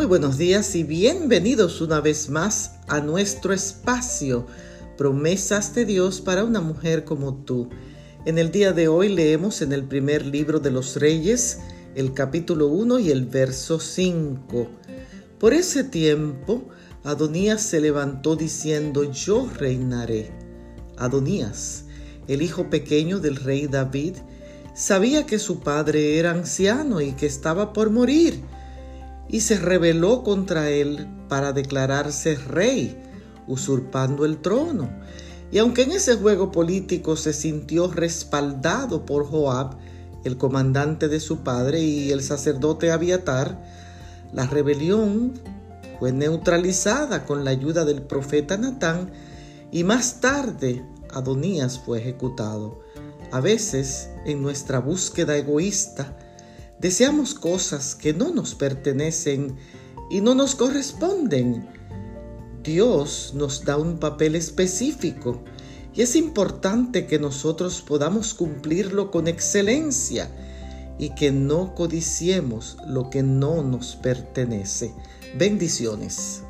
Muy buenos días y bienvenidos una vez más a nuestro espacio, promesas de Dios para una mujer como tú. En el día de hoy leemos en el primer libro de los reyes, el capítulo 1 y el verso 5. Por ese tiempo, Adonías se levantó diciendo, yo reinaré. Adonías, el hijo pequeño del rey David, sabía que su padre era anciano y que estaba por morir y se rebeló contra él para declararse rey, usurpando el trono. Y aunque en ese juego político se sintió respaldado por Joab, el comandante de su padre, y el sacerdote Abiatar, la rebelión fue neutralizada con la ayuda del profeta Natán y más tarde Adonías fue ejecutado. A veces, en nuestra búsqueda egoísta, Deseamos cosas que no nos pertenecen y no nos corresponden. Dios nos da un papel específico y es importante que nosotros podamos cumplirlo con excelencia y que no codiciemos lo que no nos pertenece. Bendiciones.